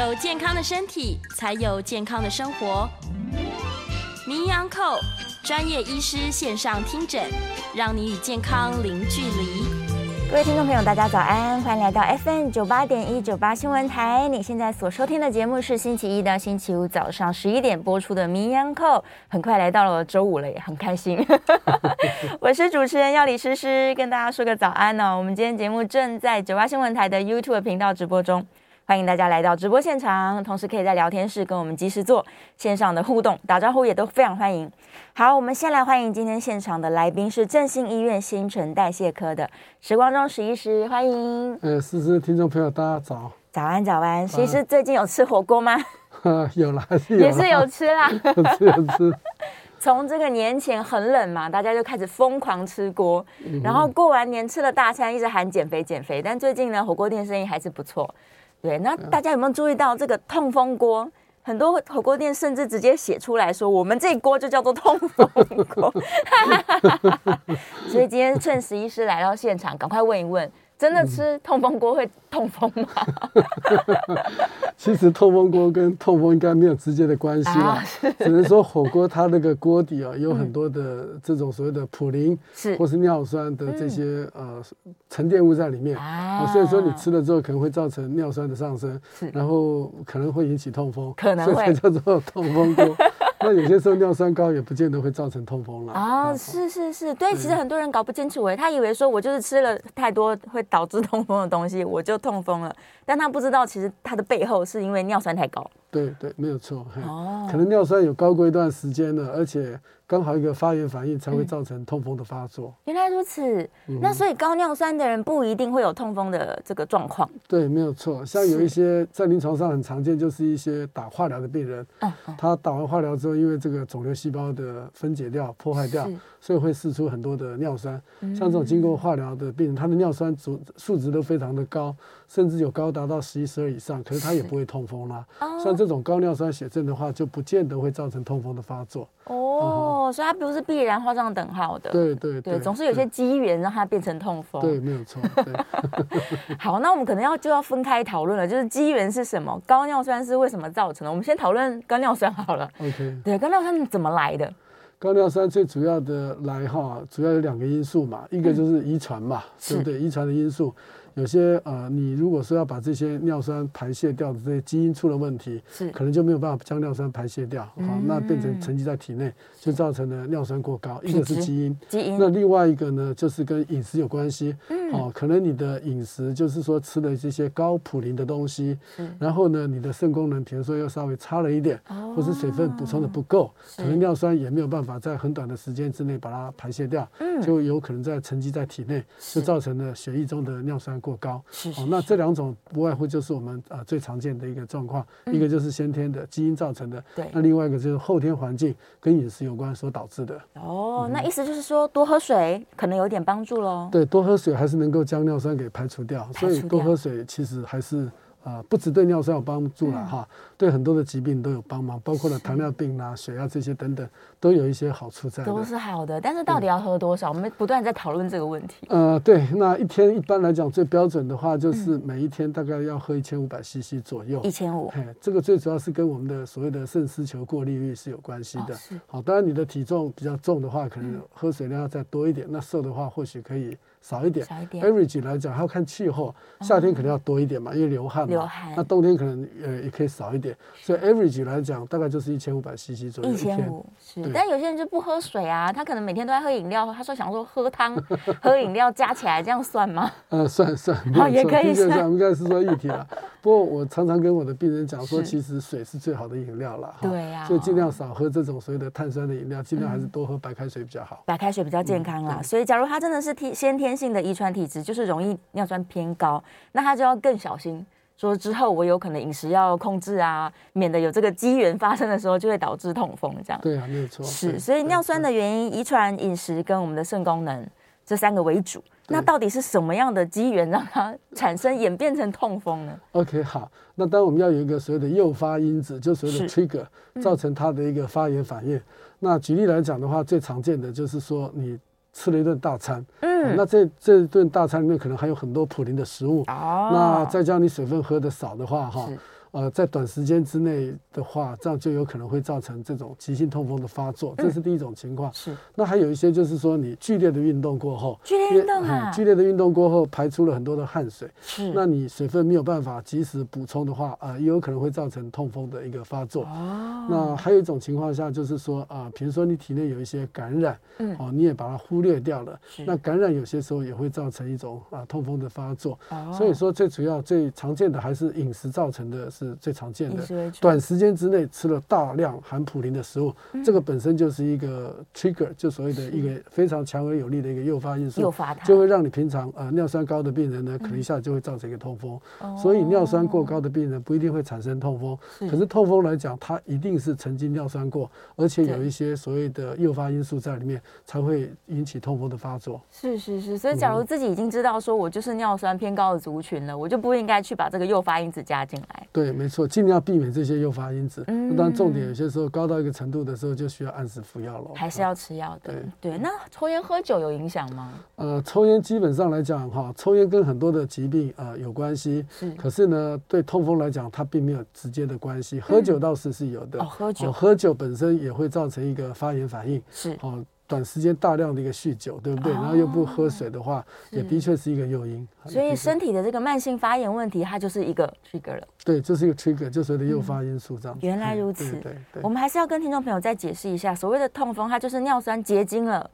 有健康的身体，才有健康的生活。名医昂扣专业医师线上听诊，让你与健康零距离。各位听众朋友，大家早安，欢迎来到 FM 九八点一九八新闻台。你现在所收听的节目是星期一到星期五早上十一点播出的《名医昂扣》，很快来到了周五了，也很开心。我是主持人药理诗诗，跟大家说个早安哦。我们今天节目正在九八新闻台的 YouTube 频道直播中。欢迎大家来到直播现场，同时可以在聊天室跟我们及时做 线上的互动，打招呼也都非常欢迎。好，我们先来欢迎今天现场的来宾是振兴医院新陈代谢科的石光中石医师，欢迎。呃，思思，听众朋友大家早，早安早安。石医师最近有吃火锅吗？有啦，也是有吃啦，有吃有吃。从这个年前很冷嘛，大家就开始疯狂吃锅，然后过完年吃了大餐，一直喊减肥减肥，但最近呢，火锅店生意还是不错。对，那大家有没有注意到这个痛风锅？很多火锅店甚至直接写出来说，我们这锅就叫做痛风锅。所以今天趁石医师来到现场，赶快问一问。真的吃痛风锅会痛风吗？其实痛风锅跟痛风应该没有直接的关系啦，只能说火锅它那个锅底啊有很多的这种所谓的普林是。或是尿酸的这些呃沉淀物在里面啊，所以说你吃了之后可能会造成尿酸的上升，然后可能会引起痛风，可能会。所以才叫做痛风锅。那有些时候尿酸高也不见得会造成痛风了啊！是是是，对，其实很多人搞不清楚哎，他以为说我就是吃了太多会导致痛风的东西，我就痛风了，但他不知道其实它的背后是因为尿酸太高。对对，没有错。哦，可能尿酸有高过一段时间了，而且。刚好一个发炎反应才会造成痛风的发作。原来如此，那所以高尿酸的人不一定会有痛风的这个状况。对，没有错。像有一些在临床上很常见，就是一些打化疗的病人，他打完化疗之后，因为这个肿瘤细胞的分解掉、破坏掉，所以会释出很多的尿酸。像这种经过化疗的病人，他的尿酸数数值都非常的高，甚至有高达到十一、十二以上，可是他也不会痛风啦。像这种高尿酸血症的话，就不见得会造成痛风的发作。哦，所以它不是必然画上等号的。对对对，总是有些机缘让它变成痛风。对，没有错。好，那我们可能要就要分开讨论了，就是机缘是什么？高尿酸是为什么造成的？我们先讨论高尿酸好了。OK。对，高尿酸怎么来的？高尿酸最主要的来哈，主要有两个因素嘛，一个就是遗传嘛，对不对？遗传的因素。有些呃，你如果说要把这些尿酸排泄掉的这些基因出了问题，是可能就没有办法将尿酸排泄掉，好、嗯，那变成沉积在体内，就造成了尿酸过高。一个是基因，基因。那另外一个呢，就是跟饮食有关系。嗯，哦，可能你的饮食就是说吃了这些高普林的东西，嗯，然后呢，你的肾功能比如说又稍微差了一点，哦，或是水分补充的不够，可能尿酸也没有办法在很短的时间之内把它排泄掉，嗯，就有可能在沉积在体内，就造成了血液中的尿酸过高，是，是，哦，那这两种不外乎就是我们啊、呃、最常见的一个状况，嗯、一个就是先天的基因造成的，对，那另外一个就是后天环境跟饮食有关所导致的。哦，嗯、那意思就是说多喝水可能有点帮助喽。对，多喝水还是能够将尿酸给排除掉，除掉，所以多喝水其实还是。啊、呃，不只对尿酸有帮助了、嗯、哈，对很多的疾病都有帮忙，包括了糖尿病啊、血压这些等等，都有一些好处在。都是好的，但是到底要喝多少？嗯、我们不断在讨论这个问题。呃，对，那一天一般来讲最标准的话，就是每一天大概要喝一千五百 CC 左右。一千五。嘿，这个最主要是跟我们的所谓的肾丝球过滤率是有关系的。好，当然你的体重比较重的话，可能喝水量要再多一点；嗯、那瘦的话，或许可以。少一点，average 来讲还要看气候，夏天可能要多一点嘛，因为流汗嘛。流汗。那冬天可能呃也可以少一点，所以 average 来讲大概就是一千五百 cc 左右。一千五是，但有些人就不喝水啊，他可能每天都在喝饮料，他说想说喝汤、喝饮料加起来这样算吗？呃，算算，好也可以算，应该是说一体了。不过我常常跟我的病人讲说，其实水是最好的饮料了，对呀，所以尽量少喝这种所谓的碳酸的饮料，尽量还是多喝白开水比较好。白开水比较健康啦，所以假如他真的是天先天性的遗传体质，就是容易尿酸偏高，那他就要更小心。说之后我有可能饮食要控制啊，免得有这个机缘发生的时候就会导致痛风这样。对啊，没有错。是，所以尿酸的原因，遗传、饮食跟我们的肾功能这三个为主。那到底是什么样的机缘让它产生演变成痛风呢？OK，好，那当然我们要有一个所谓的诱发因子，就所谓的 trigger，造成它的一个发炎反应。嗯、那举例来讲的话，最常见的就是说你。吃了一顿大餐，嗯，嗯，那这这顿大餐里面可能还有很多普林的食物，哦，那再加上你水分喝的少的话，哈，呃，在短时间之内的话，这样就有可能会造成这种急性痛风的发作，这是第一种情况。是。那还有一些就是说，你剧烈的运动过后，剧烈运动啊，剧烈的运动过后排出了很多的汗水，是。那你水分没有办法及时补充的话，啊，也有可能会造成痛风的一个发作。哦。那还有一种情况下就是说，啊，比如说你体内有一些感染，嗯，哦，你也把它忽略掉了。是。那感染有些时候也会造成一种啊痛风的发作。哦。所以说，最主要、最常见的还是饮食造成的是最常见的。短时间之内吃了大量含普林的食物，嗯，这个本身就是一个 trigger，就所谓的一个非常强而有力的一个诱发因素，诱发它。就会让你平常呃尿酸高的病人呢，可能一下就会造成一个痛风。嗯、所以尿酸过高的病人不一定会产生痛风，是，可是痛风来讲，它一定是曾经尿酸过，而且有一些所谓的诱发因素在里面，才会引起痛风的发作。是是是，所以假如自己已经知道说我就是尿酸偏高的族群了，我就不应该去把这个诱发因子加进来。对，没错，尽量避免这些诱发因子。嗯，当然重点有些时候高到一个程度的时候，就需要按时服药了。还是要吃药的。对对，那抽烟喝酒有影响吗？呃，抽烟基本上来讲哈，抽烟跟很多的疾病呃有关系。是。可是呢，对痛风来讲，它并没有直接的关系。喝酒倒是是有的。哦，喝酒。喝酒本身也会造成一个发炎反应。是。哦。短时间大量的一个酗酒，对不对？然后又不喝水的话，也的确是一个诱因。所以身体的这个慢性发炎问题，它就是一个 trigger 了。对，就是一个 trigger，就所谓的诱发因素这样。原来如此。对对。我们还是要跟听众朋友再解释一下，所谓的痛风，它就是尿酸结晶了。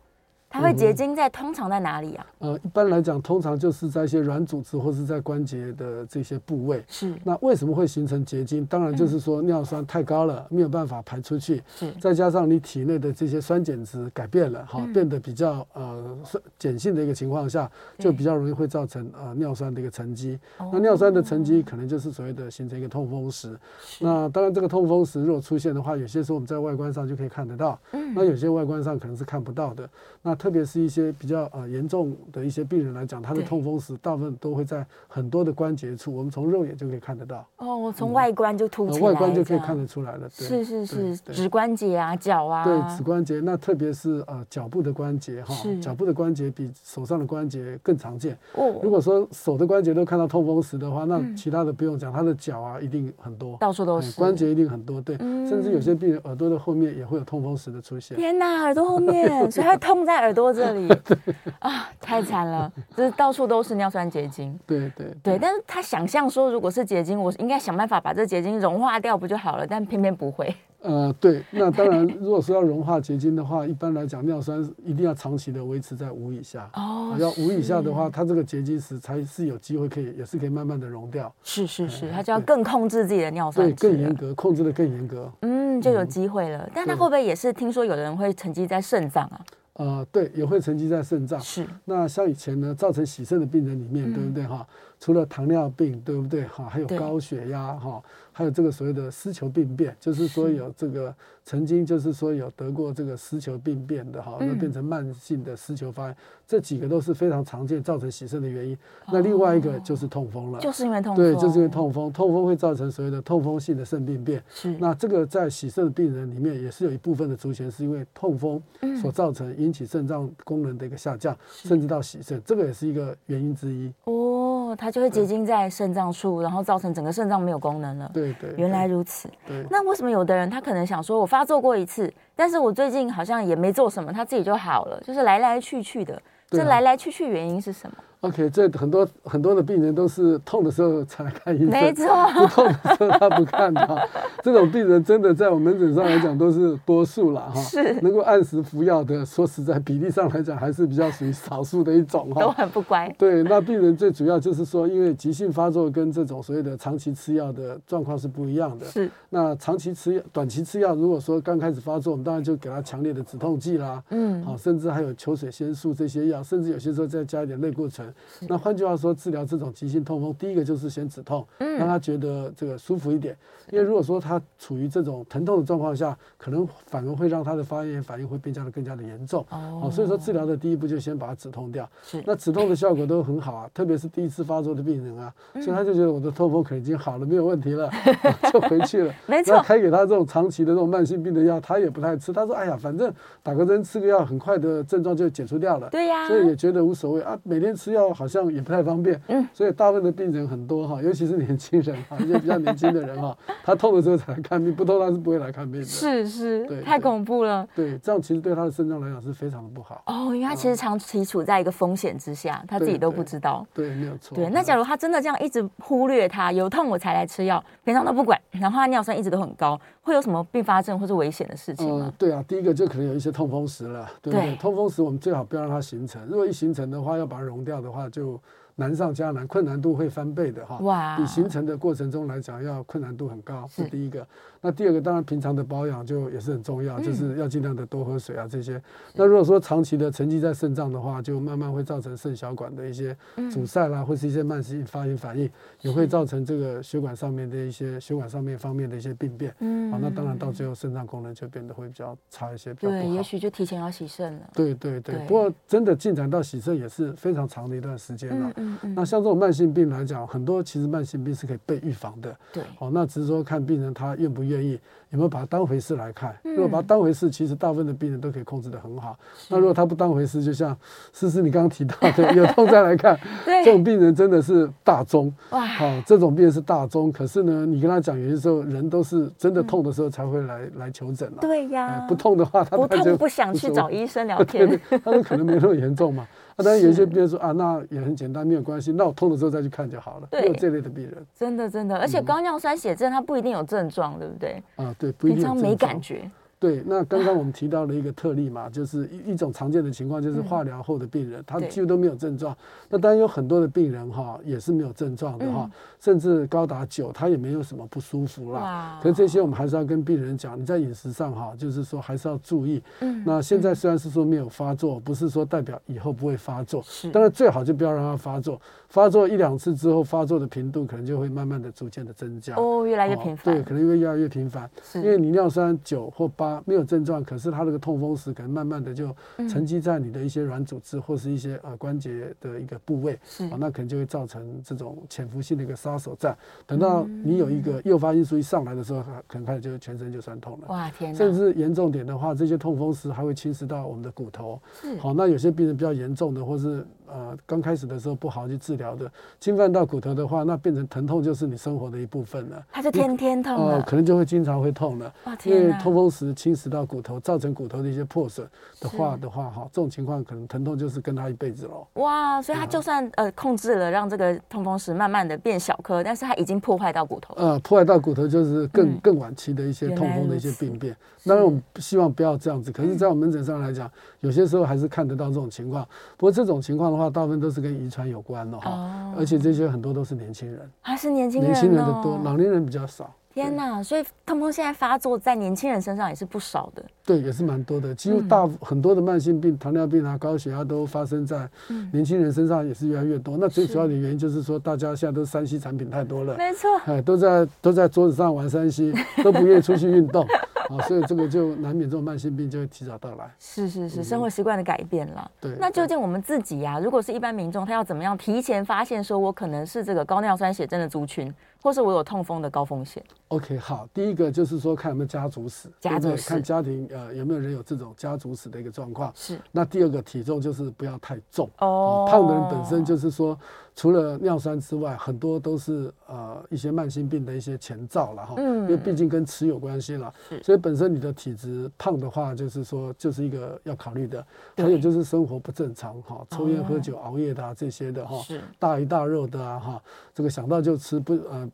它会结晶在通常在哪里啊？呃，一般来讲，通常就是在一些软组织或是在关节的这些部位。是。那为什么会形成结晶？当然就是说尿酸太高了，没有办法排出去。是。再加上你体内的这些酸碱值改变了，哈，变得比较呃碱性的一个情况下，就比较容易会造成呃尿酸的一个沉积。那尿酸的沉积可能就是所谓的形成一个痛风石。那当然，这个痛风石如果出现的话，有些时候我们在外观上就可以看得到。嗯。那有些外观上可能是看不到的。那特别是一些比较呃严重的一些病人来讲，他的痛风石大部分都会在很多的关节处，我们从肉眼就可以看得到。哦，我从外观就凸起来、嗯呃，外观就可以看得出来了。是是是，指关节啊，脚啊。对，指关节，那特别是呃脚部的关节哈，脚部的关节比手上的关节更常见。哦。如果说手的关节都看到痛风石的话，那其他的不用讲，他的脚啊一定很多，到处都是、嗯、关节一定很多。对、嗯，甚至有些病人耳朵的后面也会有痛风石的出现。天哪，耳朵后面，所以它痛在耳朵这里。啊，太惨了，就是到处都是尿酸结晶。对对对，对，但是他想象说，如果是结晶，我应该想办法把这结晶融化掉不就好了？但偏偏不会。呃，对，那当然，如果说要融化结晶的话，一般来讲，尿酸一定要长期的维持在五以下。哦，要五以下的话，它这个结晶石才是有机会可以，也是可以慢慢的溶掉。是是是，它就要更控制自己的尿酸，对，更严格，控制的更严格。嗯，就有机会了。但它会不会也是听说有的人会沉积在肾脏啊？呃，对，也会沉积在肾脏。是。那像以前呢，造成洗肾的病人里面，嗯、对不对哈？除了糖尿病，对不对哈？还有高血压哈。还有这个所谓的丝球病变，就是说有这个曾经就是说有得过这个丝球病变的哈，那变成慢性的丝球发炎，这几个都是非常常见造成洗肾的原因。那另外一个就是痛风了，就是因为痛风，对，就是因为痛风，痛风会造成所谓的痛风性的肾病变。是，那这个在洗肾的病人里面也是有一部分的族群是因为痛风所造成引起肾脏功能的一个下降，甚至到洗肾，这个也是一个原因之一。哦，它就会结晶在肾脏处，然后造成整个肾脏没有功能了。对。对，原来如此。对，那为什么有的人他可能想说，我发发作过一次，但是我最近好像也没做什么，他自己就好了，就是来来去去的。这来来去去原因是什么？OK，这很多很多的病人都是痛的时候才来看医生，没错，不痛的时候他不看哈。这种病人真的在我们门诊上来讲都是多数了哈。是，能够按时服药的，说实在比例上来讲还是比较属于少数的一种哈。都很不乖。对，那病人最主要就是说，因为急性发作跟这种所谓的长期吃药的状况是不一样的。是。那长期吃药、短期吃药，如果说刚开始发作，我们当然就给他强烈的止痛剂啦。嗯。好，甚至还有球水仙素这些药，甚至有些时候再加一点类固醇。那换句话说，治疗这种急性痛风，第一个就是先止痛，让他觉得这个舒服一点。因为如果说他处于这种疼痛的状况下，可能反而会让他的发炎反应会变加的更加的严重。哦，所以说治疗的第一步就先把它止痛掉。是，那止痛的效果都很好啊，特别是第一次发作的病人啊，所以他就觉得我的痛风可能已经好了，没有问题了，就回去了。没错。开给他这种长期的这种慢性病的药，他也不太吃。他说：“哎呀，反正打个针吃个药，很快的症状就解除掉了。”对呀。所以也觉得无所谓啊，每天吃药。好像也不太方便，嗯，所以大部分的病人很多哈，尤其是年轻人哈，一些比较年轻的人哈，他痛的时候才来看病，不痛他是不会来看病的。是是，对，太恐怖了。对，这样其实对他的肾脏来讲是非常的不好。哦，因为他其实长期处在一个风险之下，他自己都不知道。对，没有错。对，那假如他真的这样一直忽略他，有痛我才来吃药，平常都不管，然后他尿酸一直都很高，会有什么并发症或是危险的事情吗？对啊，第一个就可能有一些痛风石了，对不对？痛风石我们最好不要让它形成，如果一形成的话，要把它溶掉的话就。难上加难，困难度会翻倍的哈。哇！比形成的过程中来讲，要困难度很高，是第一个。那第二个，当然平常的保养就也是很重要，就是要尽量的多喝水啊这些。那如果说长期的沉积在肾脏的话，就慢慢会造成肾小管的一些阻塞啦，或是一些慢性发炎反应，也会造成这个血管上面的一些血管上面方面的一些病变。嗯。好，那当然到最后肾脏功能就变得会比较差一些，比较不好。对，也许就提前要洗肾了。对对对。不过真的进展到洗肾也是非常长的一段时间了。那像这种慢性病来讲，很多其实慢性病是可以被预防的。对，好，那只是说看病人他愿不愿意，有没有把它当回事来看。如果把它当回事，其实大部分的病人都可以控制的很好。那如果他不当回事，就像思思你刚刚提到的，有痛再来看，这种病人真的是大宗。哇，好，这种病人是大宗。可是呢，你跟他讲，有些时候人都是真的痛的时候才会来来求诊了。对呀，不痛的话，他不痛不想去找医生聊天，他说可能没那么严重嘛。那当然有一些病人说啊，那也很简单，没有关系，那我痛了之后再去看就好了。对，没有这类的病人。真的真的，而且高尿酸血症它不一定有症状，对不对？啊，对，不一定没感觉。对，那刚刚我们提到了一个特例嘛，就是一一种常见的情况，就是化疗后的病人，他几乎都没有症状。那当然有很多的病人哈，也是没有症状的哈，甚至高达九，他也没有什么不舒服啦。可是这些我们还是要跟病人讲，你在饮食上哈，就是说还是要注意。嗯那现在虽然是说没有发作，不是说代表以后不会发作。是当然最好就不要让它发作。发作一两次之后，发作的频度可能就会慢慢的、逐渐的增加。哦，越来越频繁。对，可能会越来越频繁。因为你尿酸九或八。没有症状，可是他这个痛风石可能慢慢的就沉积在你的一些软组织或是一些呃关节的一个部位，啊，那可能就会造成这种潜伏性的一个杀手战。等到你有一个诱发因素一上来的时候，可能开始就全身就酸痛了。哇天！甚至严重点的话，这些痛风石还会侵蚀到我们的骨头。好，那有些病人比较严重的，或是呃刚开始的时候不好去治疗的，侵犯到骨头的话，那变成疼痛就是你生活的一部分了。它是天天痛哦，可能就会经常会痛了。哇！因为痛风石。侵蚀到骨头，造成骨头的一些破损的话的话，哈，这种情况可能疼痛就是跟他一辈子喽。哇，所以他就算呃控制了，让这个痛风石慢慢的变小颗，但是他已经破坏到骨头。呃，破坏到骨头就是更更晚期的一些痛风的一些病变。当然我们希望不要这样子，可是，在我们门诊上来讲，有些时候还是看得到这种情况。不过这种情况的话，大部分都是跟遗传有关的哈，而且这些很多都是年轻人，还是年轻人，年轻人的多，老年人比较少。天呐，所以痛风现在发作在年轻人身上也是不少的。对，也是蛮多的。几乎大很多的慢性病，糖尿病啊、高血压都发生在年轻人身上，也是越来越多。那最主要的原因就是说，大家现在都是 3C 产品太多了。没错。哎，都在都在桌子上玩三 C，都不愿意出去运动啊，所以这个就难免这种慢性病就会提早到来。是是是，生活习惯的改变了。对。那究竟我们自己呀，如果是一般民众，他要怎么样提前发现，说我可能是这个高尿酸血症的族群？或是我有痛风的高风险。OK，好，第一个就是说看有没有家族史，家族史，看家庭呃有没有人有这种家族史的一个状况。是。那第二个体重就是不要太重哦，胖的人本身就是说。除了尿酸之外，很多都是呃一些慢性病的一些前兆了哈，嗯，因为毕竟跟吃有关系了，所以本身你的体质胖的话，就是说就是一个要考虑的，还有就是生活不正常哈，抽烟喝酒熬夜的啊这些的哈，大鱼大肉的啊哈，这个想到就吃不呃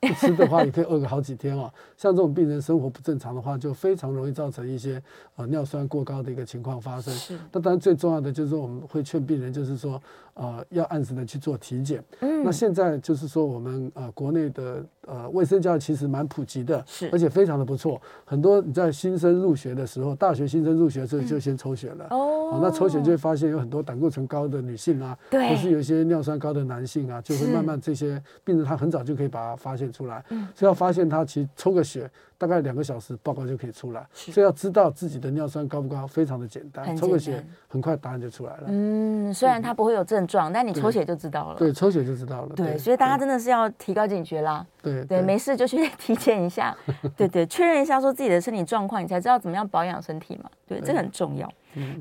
不吃的话也可以饿个好几天啊，像这种病人生活不正常的话，就非常容易造成一些呃尿酸过高的一个情况发生。是，那当然最重要的就是我们会劝病人就是说。呃，要按时的去做体检。嗯，那现在就是说，我们呃国内的呃卫生教育其实蛮普及的，是，而且非常的不错。很多你在新生入学的时候，大学新生入学的时候就先抽血了。哦，那抽血就会发现有很多胆固醇高的女性啊，对，或是有一些尿酸高的男性啊，就会慢慢这些病人他很早就可以把它发现出来。嗯，所以要发现他，其实抽个血。大概两个小时报告就可以出来。所以要知道自己的尿酸高不高，非常的简单，抽个血很快答案就出来了。嗯，虽然它不会有症状，但你抽血就知道了。对，抽血就知道了。对，所以大家真的是要提高警觉啦。对对，没事就去 体检一下，对对，确认一下说自己的身体状况，你才知道怎么样保养身体嘛。对，这个很重要。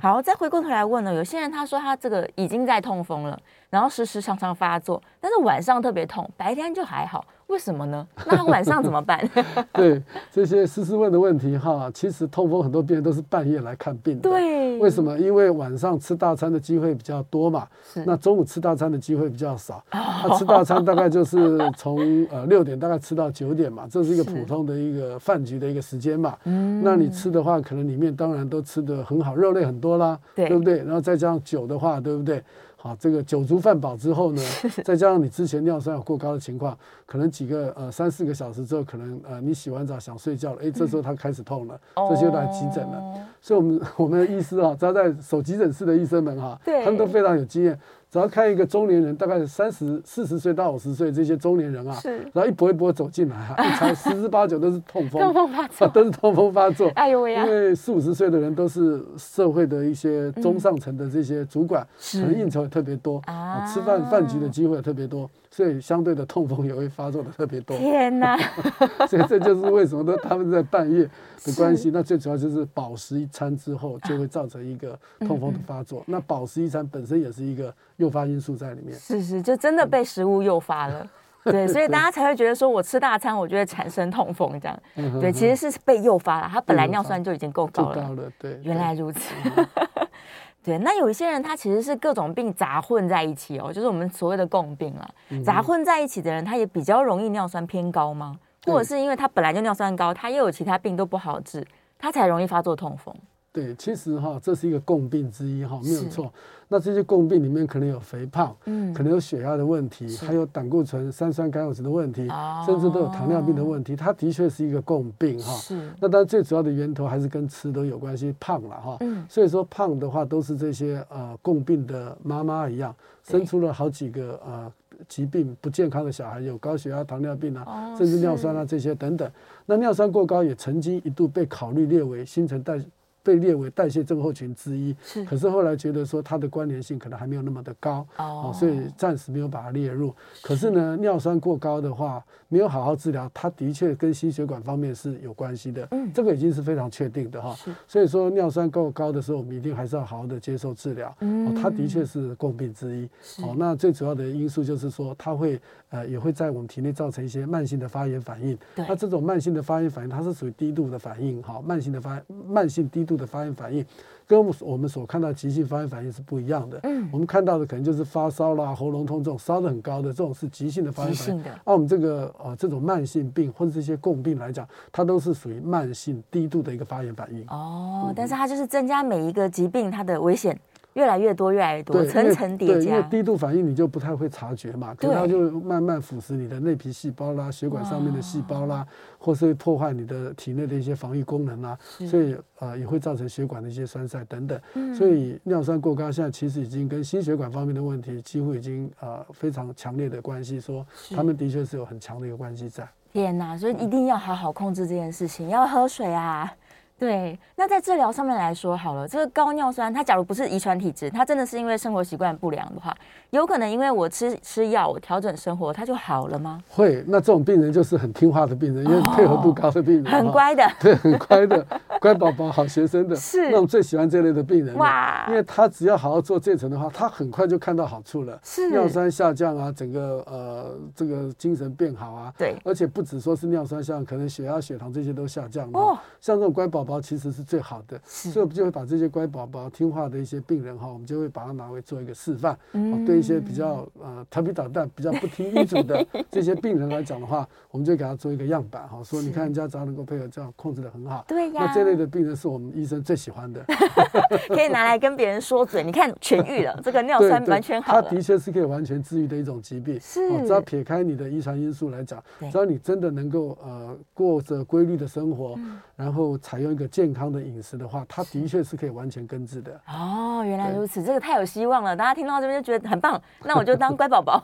好，再回过头来问呢，有些人他说他这个已经在痛风了，然后时时常常发作，但是晚上特别痛，白天就还好。为什么呢？那晚上怎么办？对这些思思问的问题哈，其实痛风很多病人都是半夜来看病的。对，为什么？因为晚上吃大餐的机会比较多嘛。是。那中午吃大餐的机会比较少。他吃大餐大概就是从 呃六点大概吃到九点嘛，这是一个普通的一个饭局的一个时间嘛。嗯。那你吃的话，可能里面当然都吃的很好，肉类很多啦，对，对不对？然后再加上酒的话，对不对？好，这个酒足饭饱之后呢，再加上你之前尿酸有过高的情况，可能几个呃三四个小时之后，可能呃你洗完澡想睡觉了，哎，这时候他开始痛了，这就来急诊了。哦、所以我们 我们的医师啊，只要在守急诊室的医生们哈，他们都非常有经验。只要看一个中年人，大概三十四十岁到五十岁这些中年人啊，是，然后一波一波走进来啊，一查十之八九都是痛风，痛风发作，都是痛风发作。哎呦喂呀！因为四五十岁的人都是社会的一些中上层的这些主管，可能应酬也特别多啊，吃饭饭局的机会也特别多，所以相对的痛风也会发作的特别多。天哪！所以这就是为什么呢他们在半夜的关系。那最主要就是饱食一餐之后就会造成一个痛风的发作。那饱食一餐本身也是一个。诱发因素在里面是是，就真的被食物诱发了，嗯、对，所以大家才会觉得说，我吃大餐，我就会产生痛风这样，嗯、对，其实是被诱发了，他本来尿酸就已经够高了，高了，对，原来如此，对，对，那有一些人他其实是各种病杂混在一起哦，就是我们所谓的共病啊，杂混在一起的人，他也比较容易尿酸偏高吗？或者是因为他本来就尿酸高，他又有其他病都不好治，他才容易发作痛风？对，其实哈，这是一个共病之一哈，没有错。那这些共病里面可能有肥胖，嗯，可能有血压的问题，还有胆固醇、三酸甘油酯的问题，甚至都有糖尿病的问题。它的确是一个共病哈。是。那当然最主要的源头还是跟吃都有关系，胖了哈。嗯。所以说胖的话，都是这些呃共病的妈妈一样，生出了好几个呃疾病不健康的小孩，有高血压、糖尿病啊，甚至尿酸啊这些等等。那尿酸过高也曾经一度被考虑列为新陈代谢。被列为代谢症候群之一，是。可是后来觉得说它的关联性可能还没有那么的高，哦，所以暂时没有把它列入。可是呢，尿酸过高的话，没有好好治疗，它的确跟心血管方面是有关系的。嗯，这个已经是非常确定的哈。是。所以说尿酸够高的时候，我们一定还是要好好的接受治疗。嗯，它的确是共病之一。哦，那最主要的因素就是说，它会呃也会在我们体内造成一些慢性的发炎反应。对。那这种慢性的发炎反应，它是属于低度的反应哈，慢性的发慢性低度的发炎反应，跟我们所看到急性发炎反应是不一样的。嗯，我们看到的可能就是发烧啦、喉咙痛这种烧得很高的这种是急性的发炎反应。按我们这个呃这种慢性病或者这些共病来讲，它都是属于慢性低度的一个发炎反应。哦，嗯、但是它就是增加每一个疾病它的危险。越来越多，越来越多，层层叠加。对，因为低度反应你就不太会察觉嘛，可能它就慢慢腐蚀你的内皮细胞啦、血管上面的细胞啦，或是破坏你的体内的一些防御功能啦，所以呃也会造成血管的一些栓塞等等。所以尿酸过高现在其实已经跟心血管方面的问题几乎已经呃非常强烈的关系，说他们的确是有很强的一个关系在。天哪，所以一定要好好控制这件事情，要喝水啊。对，那在治疗上面来说好了，这个高尿酸，它假如不是遗传体质，它真的是因为生活习惯不良的话，有可能因为我吃吃药，我调整生活，它就好了吗？会，那这种病人就是很听话的病人，因为配合度高的病人，哦、很乖的，对，很乖的，乖宝宝、好学生的，是，那我们最喜欢这类的病人，哇，因为他只要好好做这层的话，他很快就看到好处了，是，尿酸下降啊，整个呃这个精神变好啊，对，而且不只说是尿酸下降，可能血压、血糖这些都下降了，哦，像这种乖宝其实是最好的，所以我们就会把这些乖宝宝、听话的一些病人哈，我们就会把它拿回做一个示范。嗯，对一些比较呃调皮捣蛋、比较不听医嘱的 这些病人来讲的话，我们就给他做一个样板哈，说你看人家只要能够配合这样控制的很好。对呀。那这类的病人是我们医生最喜欢的，可以拿来跟别人说嘴。你看痊愈了，这个尿酸完全好了。他的确是可以完全治愈的一种疾病。是。只要撇开你的遗传因素来讲，只要你真的能够呃过着规律的生活。然后采用一个健康的饮食的话，它的确是可以完全根治的。哦，原来如此，这个太有希望了。大家听到这边就觉得很棒，那我就当乖宝宝，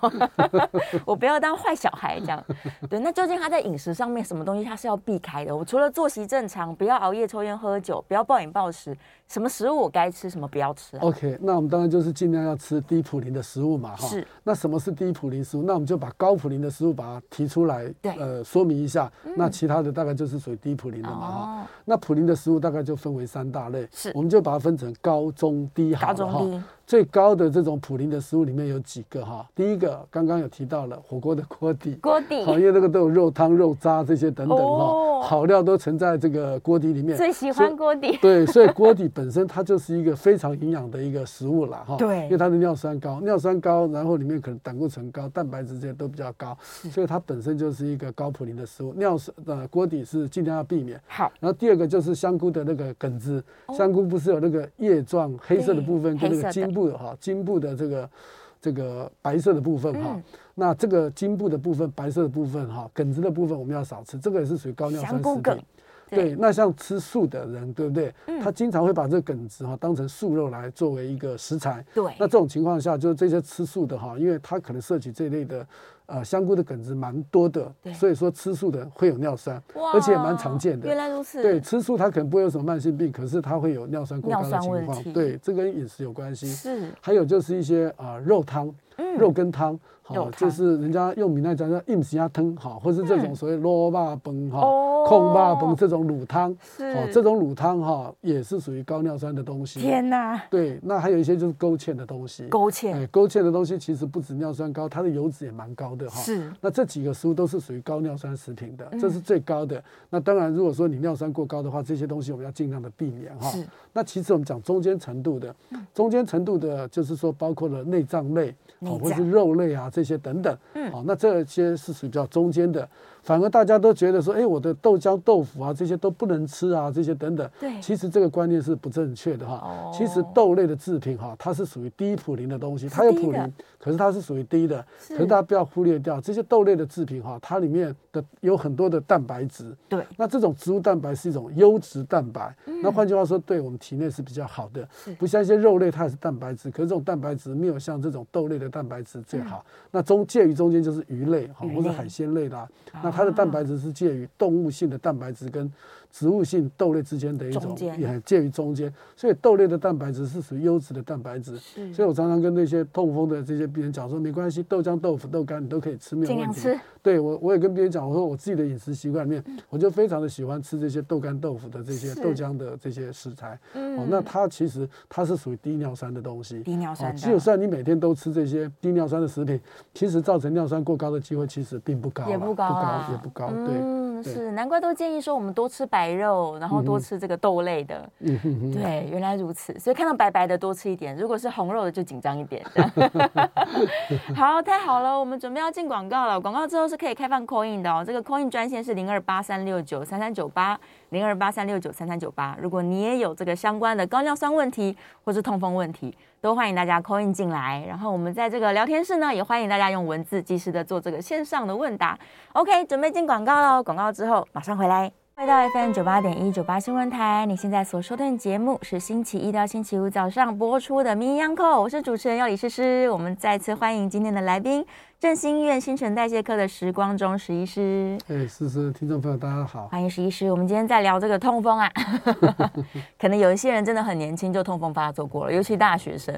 我不要当坏小孩这样。对，那究竟他在饮食上面什么东西他是要避开的？我除了作息正常，不要熬夜、抽烟、喝酒，不要暴饮暴食，什么食物我该吃，什么不要吃啊？OK，那我们当然就是尽量要吃低普林的食物嘛，哈。是。那什么是低普林食物？那我们就把高普林的食物把它提出来，对，呃，说明一下。嗯、那其他的大概就是属于低普林的嘛，哈、哦。那普林的食物大概就分为三大类，是。我们就把它分成高中低好了哈。最高的这种普林的食物里面有几个哈？第一个刚刚有提到了火锅的锅底，锅底，好，因为那个都有肉汤、肉渣这些等等哈，好料都存在这个锅底里面。最喜欢锅底。对，所以锅底本身它就是一个非常营养的一个食物了哈。对，因为它的尿酸高，尿酸高，然后里面可能胆固醇高、蛋白质这些都比较高，所以它本身就是一个高普林的食物。尿酸的锅底是尽量要避免。好，然后第二个就是香菇的那个梗子，香菇不是有那个叶状黑色的部分跟那个茎。部的哈，茎部的这个这个白色的部分哈，嗯、那这个茎部的部分白色的部分哈，梗子的部分我们要少吃，这个也是属于高尿酸食品。对，那像吃素的人，对不对？嗯、他经常会把这个梗子哈当成素肉来作为一个食材。对，那这种情况下，就是这些吃素的哈，因为他可能摄取这一类的。呃，香菇的梗子蛮多的，对所以说吃素的会有尿酸，而且也蛮常见的。原来如此。对，吃素它可能不会有什么慢性病，可是它会有尿酸过高的情况。对，这跟饮食有关系。是。还有就是一些啊、呃、肉汤，嗯、肉羹汤。好，就是人家用闽南讲叫饮时仔汤，好，或是这种所谓卤肉饭哈、控肉饭这种卤汤，好，这种卤汤哈也是属于高尿酸的东西。天哪！对，那还有一些就是勾芡的东西。勾芡。哎，勾芡的东西其实不止尿酸高，它的油脂也蛮高的哈。是。那这几个食物都是属于高尿酸食品的，这是最高的。那当然，如果说你尿酸过高的话，这些东西我们要尽量的避免哈。是。那其实我们讲中间程度的，中间程度的，就是说包括了内脏类，哦，或是肉类啊。这些等等，嗯，好，那这些是属于比较中间的。反而大家都觉得说，哎，我的豆浆、豆腐啊，这些都不能吃啊，这些等等。对，其实这个观念是不正确的哈。哦。其实豆类的制品哈，它是属于低普林的东西，它有普林，可是它是属于低的。是。可是大家不要忽略掉这些豆类的制品哈，它里面的有很多的蛋白质。对。那这种植物蛋白是一种优质蛋白。嗯。那换句话说，对我们体内是比较好的。是。不像一些肉类，它也是蛋白质，可是这种蛋白质没有像这种豆类的蛋白质最好。那中介于中间就是鱼类哈，或者海鲜类啦。那它的蛋白质是介于动物性的蛋白质跟植物性豆类之间的一种，也很介于中间，所以豆类的蛋白质是属于优质的蛋白质。所以我常常跟那些痛风的这些病人讲说，没关系，豆浆、豆腐、豆干你都可以吃，没有问题。对我，我也跟别人讲，我说我自己的饮食习惯里面，我就非常的喜欢吃这些豆干、豆腐的这些豆浆的这些食材。嗯，哦，那它其实它是属于低尿酸的东西。低尿酸。就算你每天都吃这些低尿酸的食品，其实造成尿酸过高的机会其实并不高，也不高，不高，也不高。对。嗯，是，难怪都建议说我们多吃白肉，然后多吃这个豆类的。嗯哼哼。对，原来如此。所以看到白白的多吃一点，如果是红肉的就紧张一点。好，太好了，我们准备要进广告了。广告之后是可以开放 call in 的哦。这个 call in 专线是零二八三六九三三九八零二八三六九三三九八。如果你也有这个相关的高尿酸问题或是痛风问题，都欢迎大家 call in 进来。然后我们在这个聊天室呢，也欢迎大家用文字及时的做这个线上的问答。OK，准备进广告喽。广告之后马上回来。回到 FM 九八点一九八新闻台，你现在所收听的节目是星期一到星期五早上播出的《名医央叩》，我是主持人要李诗诗。我们再次欢迎今天的来宾，振兴医院新陈代谢科的石光中石医师。哎，诗诗，听众朋友大家好，欢迎石医师。我们今天在聊这个痛风啊，可能有一些人真的很年轻就痛风发作过了，尤其大学生。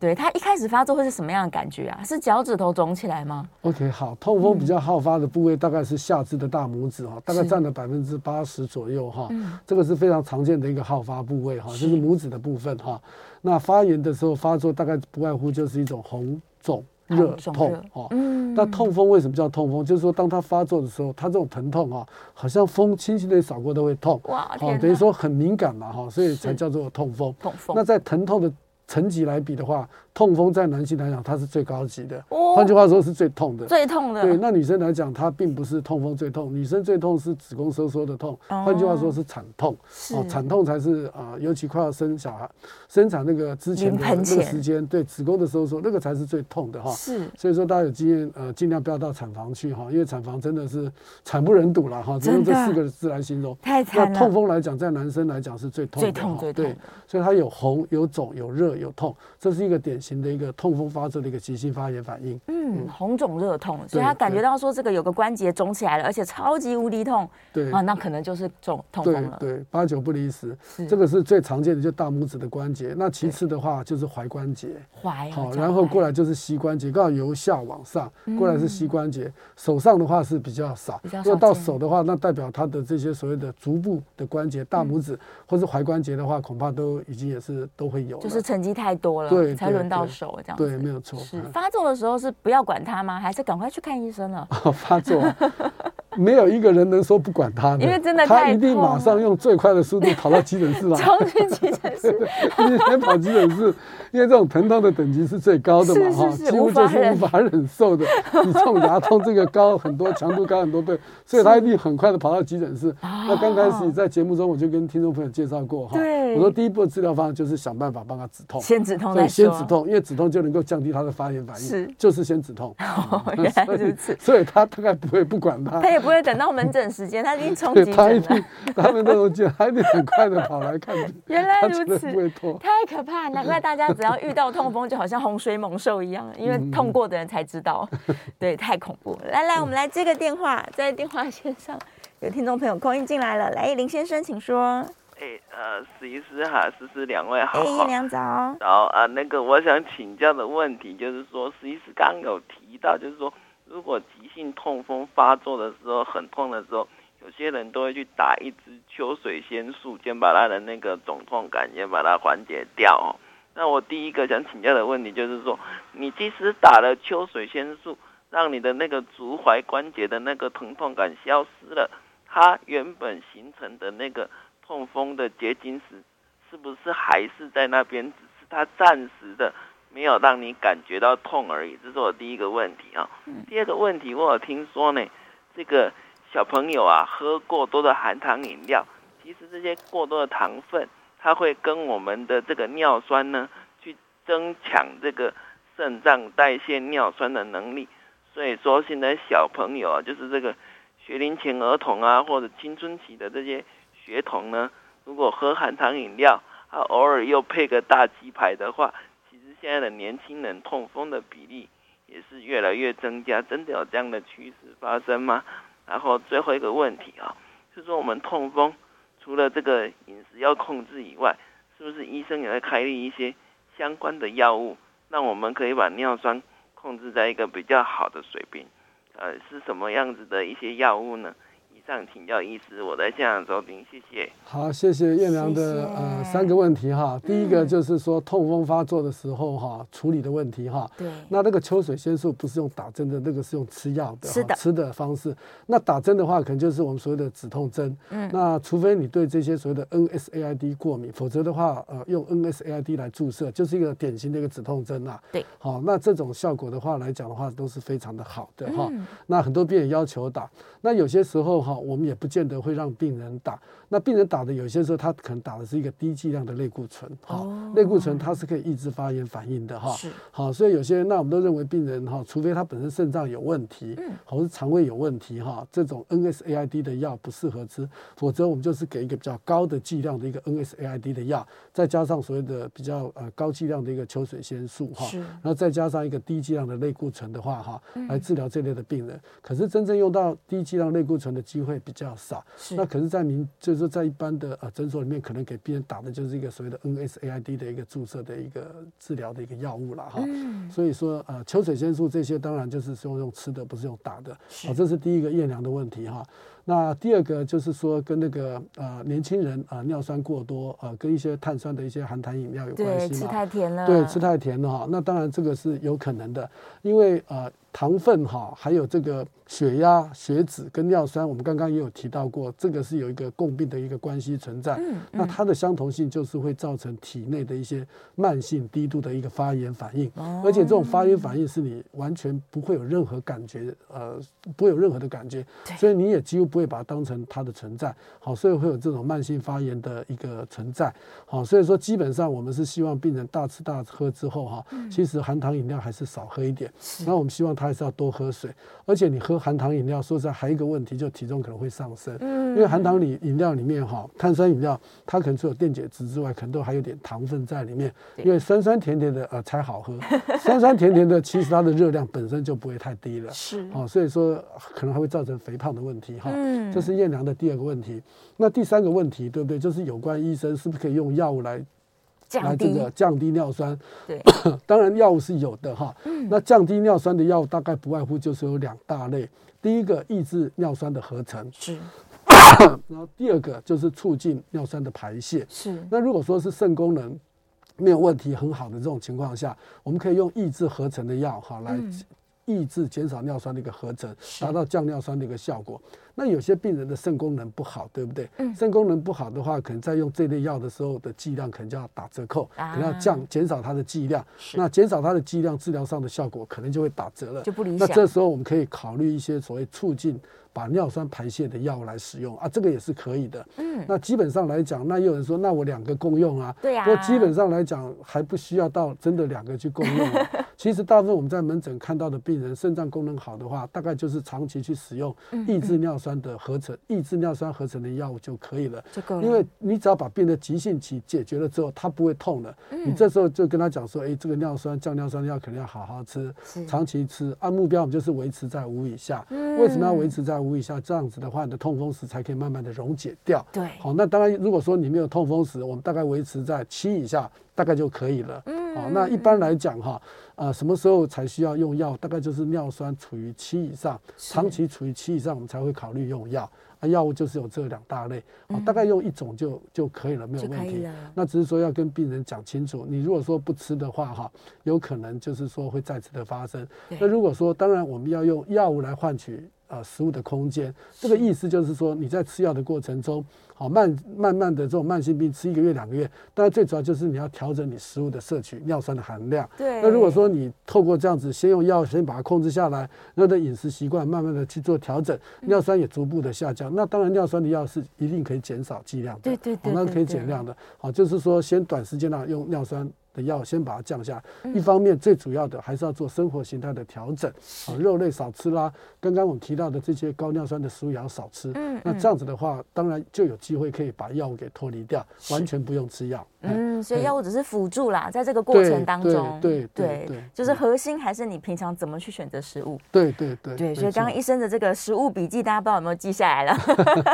对，他一开始发作会是什么样的感觉啊？是脚趾头肿起来吗？OK，好，痛风比较好发的部位大概是下肢的大拇指哈，大概占了百分之八十左右哈。嗯，这个是非常常见的一个好发部位哈，就是拇指的部分哈。那发炎的时候发作大概不外乎就是一种红肿热痛哦。嗯，那痛风为什么叫痛风？就是说当它发作的时候，它这种疼痛啊，好像风轻轻的扫过都会痛。哇，天哪！等于说很敏感嘛哈，所以才叫做痛风。痛风。那在疼痛的层级来比的话，痛风在男性来讲，它是最高级的。哦，换句话说是最痛的。最痛的。对，那女生来讲，它并不是痛风最痛，女生最痛是子宫收缩的痛。换、哦、句话说是产痛。是。哦，产痛才是啊、呃，尤其快要生小孩、生产那个之前的那个时间，对子宫的收缩，那个才是最痛的哈。是。所以说大家有经验，呃，尽量不要到产房去哈，因为产房真的是惨不忍睹了哈，只用这四个字来形容。太惨了。那痛风来讲，在男生来讲是最痛的。最痛最痛。对。所以它有红、有肿、有热、有痛，这是一个典型的一个痛风发作的一个急性发炎反应。嗯，红肿热痛，所以他感觉到说这个有个关节肿起来了，而且超级无敌痛。对啊，那可能就是肿痛风了。对，对，八九不离十。这个是最常见的，就大拇指的关节。那其次的话就是踝关节。踝。好，然后过来就是膝关节，刚好由下往上过来是膝关节。嗯、手上的话是比较少，如果到手的话，那代表他的这些所谓的足部的关节，大拇指、嗯、或是踝关节的话，恐怕都已经也是都会有。就是成绩太多了，对，才轮到手这样对。对，没有错。是发作的时候是不要管它吗？还是赶快去看医生了？发作。没有一个人能说不管它的，因为真的他一定马上用最快的速度跑到急诊室了，冲去急诊室，你先跑急诊室，因为这种疼痛的等级是最高的嘛，哈，几乎就是无法忍受的，你这种牙痛这个高很多，强度高很多倍，所以他一定很快的跑到急诊室。那刚开始在节目中我就跟听众朋友介绍过哈，我说第一步的治疗方案就是想办法帮他止痛，先止痛，对，先止痛，因为止痛就能够降低他的发炎反应，是，就是先止痛。原来如此，所以他大概不会不管他，他也不会等到门诊。时间他已经冲急诊了，他们都急，还得很快的跑来看。原来如此，太可怕，难怪大家只要遇到痛风，就好像洪水猛兽一样，因为痛过的人才知道，对，太恐怖了。来来，我们来接个电话，在电话线上有听众朋友空音进来了，来，林先生，请说。哎，呃，史医师哈，思思两位好，哎，两早。早啊，那个我想请教的问题就是说，史医师刚有提到，就是说。如果急性痛风发作的时候很痛的时候，有些人都会去打一支秋水仙素，先把他的那个肿痛感先把它缓解掉哦。那我第一个想请教的问题就是说，你即使打了秋水仙素，让你的那个足踝关节的那个疼痛感消失了，它原本形成的那个痛风的结晶石，是不是还是在那边？只是它暂时的。没有让你感觉到痛而已，这是我第一个问题啊。第二个问题，我有听说呢，这个小朋友啊喝过多的含糖饮料，其实这些过多的糖分，它会跟我们的这个尿酸呢去增强这个肾脏代谢尿酸的能力。所以说，现在小朋友啊，就是这个学龄前儿童啊，或者青春期的这些学童呢，如果喝含糖饮料，啊偶尔又配个大鸡排的话。其实现在的年轻人痛风的比例也是越来越增加，真的有这样的趋势发生吗？然后最后一个问题啊，就是说我们痛风除了这个饮食要控制以外，是不是医生也会开立一些相关的药物，让我们可以把尿酸控制在一个比较好的水平？呃，是什么样子的一些药物呢？想请教医师，我在现场收听，谢谢。好，谢谢彦良的谢谢呃三个问题哈。第一个就是说痛风发作的时候哈，处理的问题哈。对。那那个秋水仙素不是用打针的，那个是用吃药的，吃的吃的方式。那打针的话，可能就是我们所谓的止痛针。嗯。那除非你对这些所谓的 NSAID 过敏，否则的话，呃，用 NSAID 来注射，就是一个典型的一个止痛针呐。对。好，那这种效果的话来讲的话，都是非常的好的哈。嗯。那很多病人要求打，那有些时候哈。我们也不见得会让病人打。那病人打的有些时候，他可能打的是一个低剂量的类固醇，哈，类固醇它是可以抑制发炎反应的，哈，好，所以有些人，那我们都认为病人哈，除非他本身肾脏有问题，嗯，或是肠胃有问题，哈，这种 NSAID 的药不适合吃，否则我们就是给一个比较高的剂量的一个 NSAID 的药，再加上所谓的比较呃高剂量的一个秋水仙素，哈，是然后再加上一个低剂量的类固醇的话，哈，来治疗这类的病人。可是真正用到低剂量类固醇的机会比较少，是那可是在民就是。说在一般的呃诊所里面，可能给病人打的就是一个所谓的 NSAID 的一个注射的一个治疗的一个药物了哈。所以说呃秋水仙素这些当然就是说用吃的，不是用打的。好，这是第一个验量的问题哈。那第二个就是说跟那个呃年轻人啊、呃、尿酸过多啊、呃，跟一些碳酸的一些含糖饮料有关系吗？对，吃太甜了。对，吃太甜了哈。那当然这个是有可能的，因为呃糖分哈，还有这个血压、血脂跟尿酸，我们刚刚也有提到过，这个是有一个共病的一个关系存在。嗯，那它的相同性就是会造成体内的一些慢性低度的一个发炎反应，而且这种发炎反应是你完全不会有任何感觉，呃，不会有任何的感觉，所以你也几乎不会把它当成它的存在。好，所以会有这种慢性发炎的一个存在。好，所以说基本上我们是希望病人大吃大喝之后哈，其实含糖饮料还是少喝一点。那我们希望他还是要多喝水，而且你喝含糖饮料，说实在还有一个问题，就体重可能会上升。嗯，因为含糖里饮料里面哈，碳酸饮料它可能除了电解质之外，可能都还有点糖分在里面。因为酸酸甜甜的呃才好喝，酸酸甜甜的其实它的热量本身就不会太低了。是，哦，所以说可能还会造成肥胖的问题哈。嗯，这是验量的第二个问题。那第三个问题，对不对？就是有关医生是不是可以用药物来。来这个降低尿酸，对，当然药物是有的哈。那降低尿酸的药物大概不外乎就是有两大类，第一个抑制尿酸的合成，是。然后第二个就是促进尿酸的排泄，是。那如果说是肾功能没有问题很好的这种情况下，我们可以用抑制合成的药哈来。抑制减少尿酸的一个合成，达到降尿酸的一个效果。那有些病人的肾功能不好，对不对？嗯。肾功能不好的话，可能在用这类药的时候的剂量可能就要打折扣，可能要降减少它的剂量。那减少它的剂量，治疗上的效果可能就会打折了，就不理想。那这时候我们可以考虑一些所谓促进。把尿酸排泄的药物来使用啊，这个也是可以的。嗯，那基本上来讲，那也有人说，那我两个共用啊？对呀。那基本上来讲，还不需要到真的两个去共用。其实大部分我们在门诊看到的病人，肾脏功能好的话，大概就是长期去使用抑制尿酸的合成、抑制尿酸合成的药物就可以了。这个，因为你只要把病人的急性期解决了之后，他不会痛了。你这时候就跟他讲说，哎，这个尿酸降尿酸的药肯定要好好吃，长期吃。按目标，我们就是维持在五以下。为什么要维持在？五以下这样子的话，你的痛风石才可以慢慢的溶解掉。对，好，那当然，如果说你没有痛风石，我们大概维持在七以下，大概就可以了。嗯，好，那一般来讲哈，呃，什么时候才需要用药？大概就是尿酸处于七以上，长期处于七以上，我们才会考虑用药。啊，药物就是有这两大类，啊，大概用一种就就可以了，没有问题。那只是说要跟病人讲清楚，你如果说不吃的话，哈，有可能就是说会再次的发生。那如果说，当然我们要用药物来换取。呃，食物的空间，这个意思就是说，你在吃药的过程中，好慢慢慢的这种慢性病吃一个月两个月，当然最主要就是你要调整你食物的摄取尿酸的含量。对。那如果说你透过这样子，先用药先把它控制下来，然后的饮食习惯慢慢的去做调整，尿酸也逐步的下降，那当然尿酸的药是一定可以减少剂量的。对对对。那可以减量的，好，就是说先短时间内用尿酸。的药先把它降下，一方面最主要的还是要做生活形态的调整，啊，肉类少吃啦。刚刚我们提到的这些高尿酸的食物也要少吃。嗯，那这样子的话，当然就有机会可以把药物给脱离掉，完全不用吃药。嗯，所以药物只是辅助啦，在这个过程当中，对对对，就是核心还是你平常怎么去选择食物。对对对对，所以刚刚医生的这个食物笔记，大家不知道有没有记下来了？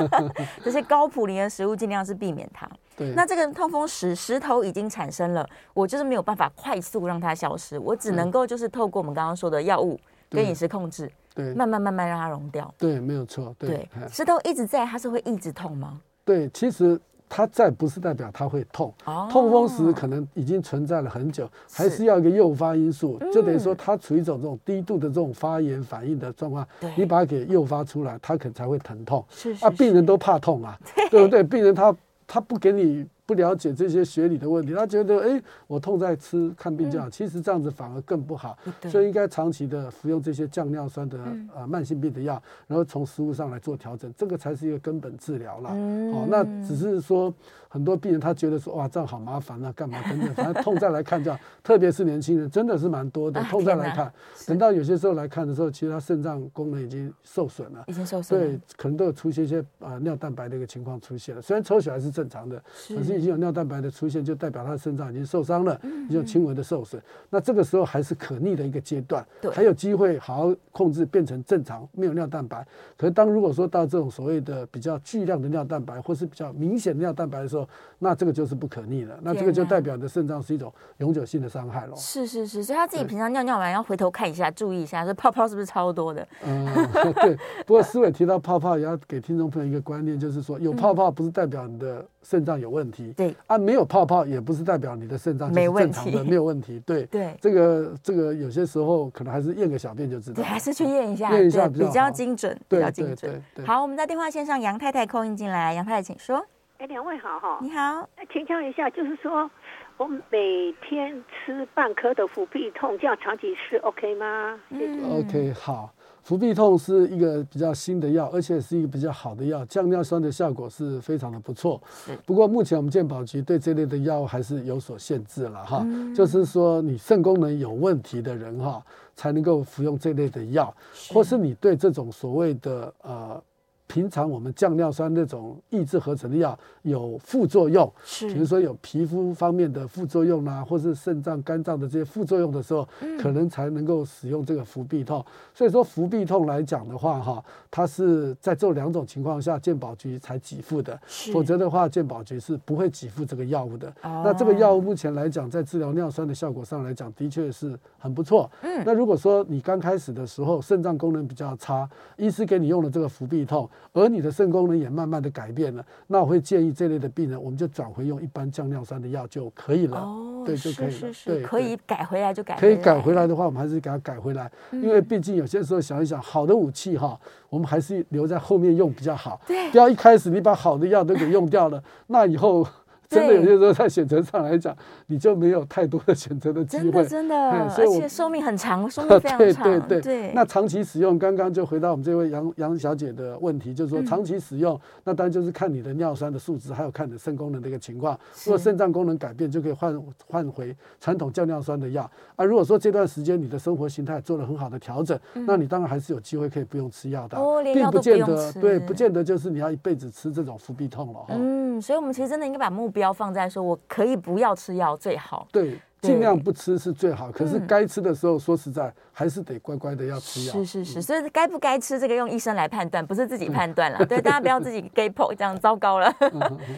这些高普林的食物尽量是避免它。对，那这个痛风石石头已经产生了，我就是没有办法快速让它消失，我只能够就是透过我们刚刚说的药物跟饮食控制，对，慢慢慢慢让它溶掉。对，没有错。对，石头一直在，它是会一直痛吗？对，其实它在不是代表它会痛，痛风石可能已经存在了很久，还是要一个诱发因素，就等于说它处于一种这种低度的这种发炎反应的状况，你把它给诱发出来，它可能才会疼痛。是啊，病人都怕痛啊，对不对？病人他。他不给你不了解这些学理的问题，他觉得哎，我痛在吃看病就好，其实这样子反而更不好，所以应该长期的服用这些降尿酸的呃慢性病的药，然后从食物上来做调整，这个才是一个根本治疗了。好，那只是说。很多病人他觉得说，哇，这样好麻烦啊，干嘛等等，反正 痛再来看这样，特别是年轻人真的是蛮多的，痛再来看，等到有些时候来看的时候，其实他肾脏功能已经受损了，已经受损，对，可能都有出现一些啊尿蛋白的一个情况出现了。虽然抽血还是正常的，可是已经有尿蛋白的出现，就代表他的肾脏已经受伤了，已经有轻微的受损。那这个时候还是可逆的一个阶段，还有机会好好控制变成正常，没有尿蛋白。可是当如果说到这种所谓的比较巨量的尿蛋白，或是比较明显的尿蛋白的时候，那这个就是不可逆了，那这个就代表的肾脏是一种永久性的伤害了。是是是，所以他自己平常尿尿完要回头看一下，注意一下，这泡泡是不是超多的？嗯，对。不过思伟提到泡泡，也要给听众朋友一个观念，就是说有泡泡不是代表你的肾脏有问题。对啊，没有泡泡也不是代表你的肾脏就是正常的，没有问题。对对，这个这个有些时候可能还是验个小便就知道。对，还是去验一下，验一下比较精准，比较精准。好，我们在电话线上，杨太太 call in 进来，杨太太请说。哎，两位好哈。你好，请教一下，就是说我每天吃半颗的氟必痛，这样长期吃 OK 吗？嗯，OK，好。氟必痛是一个比较新的药，而且是一个比较好的药，降尿酸的效果是非常的不错。不过目前我们健保局对这类的药物还是有所限制了哈，就是说你肾功能有问题的人哈，才能够服用这类的药，或是你对这种所谓的呃。平常我们降尿酸那种抑制合成的药有副作用，是，比如说有皮肤方面的副作用啊，或是肾脏、肝脏的这些副作用的时候，可能才能够使用这个氟必痛。所以说氟必痛来讲的话，哈，它是在这两种情况下健保局才给付的，否则的话健保局是不会给付这个药物的。那这个药物目前来讲，在治疗尿酸的效果上来讲，的确是很不错。嗯，那如果说你刚开始的时候肾脏功能比较差，医师给你用了这个氟必痛。而你的肾功能也慢慢的改变了，那我会建议这类的病人，我们就转回用一般降尿酸的药就可以了。哦，对，就可以了。是是是，对，可以改回来就改回来。可以改回来的话，我们还是给它改回来，因为毕竟有些时候想一想，好的武器哈，我们还是留在后面用比较好。对，不要一开始你把好的药都给用掉了，那以后。真的有些时候在选择上来讲，你就没有太多的选择的机会。真的，真的，而且寿命很长，寿命非常长。对对对。那长期使用，刚刚就回到我们这位杨杨小姐的问题，就是说长期使用，那当然就是看你的尿酸的数值，还有看你的肾功能的一个情况。如果肾脏功能改变，就可以换换回传统降尿酸的药。啊，如果说这段时间你的生活形态做了很好的调整，那你当然还是有机会可以不用吃药的，并不见得对，不见得就是你要一辈子吃这种伏必痛了。嗯，所以我们其实真的应该把目。不要放在说我可以不要吃药最好，对，尽量不吃是最好。可是该吃的时候，说实在还是得乖乖的要吃药。是是是，所以该不该吃这个用医生来判断，不是自己判断了。对，大家不要自己 给破，这样糟糕了，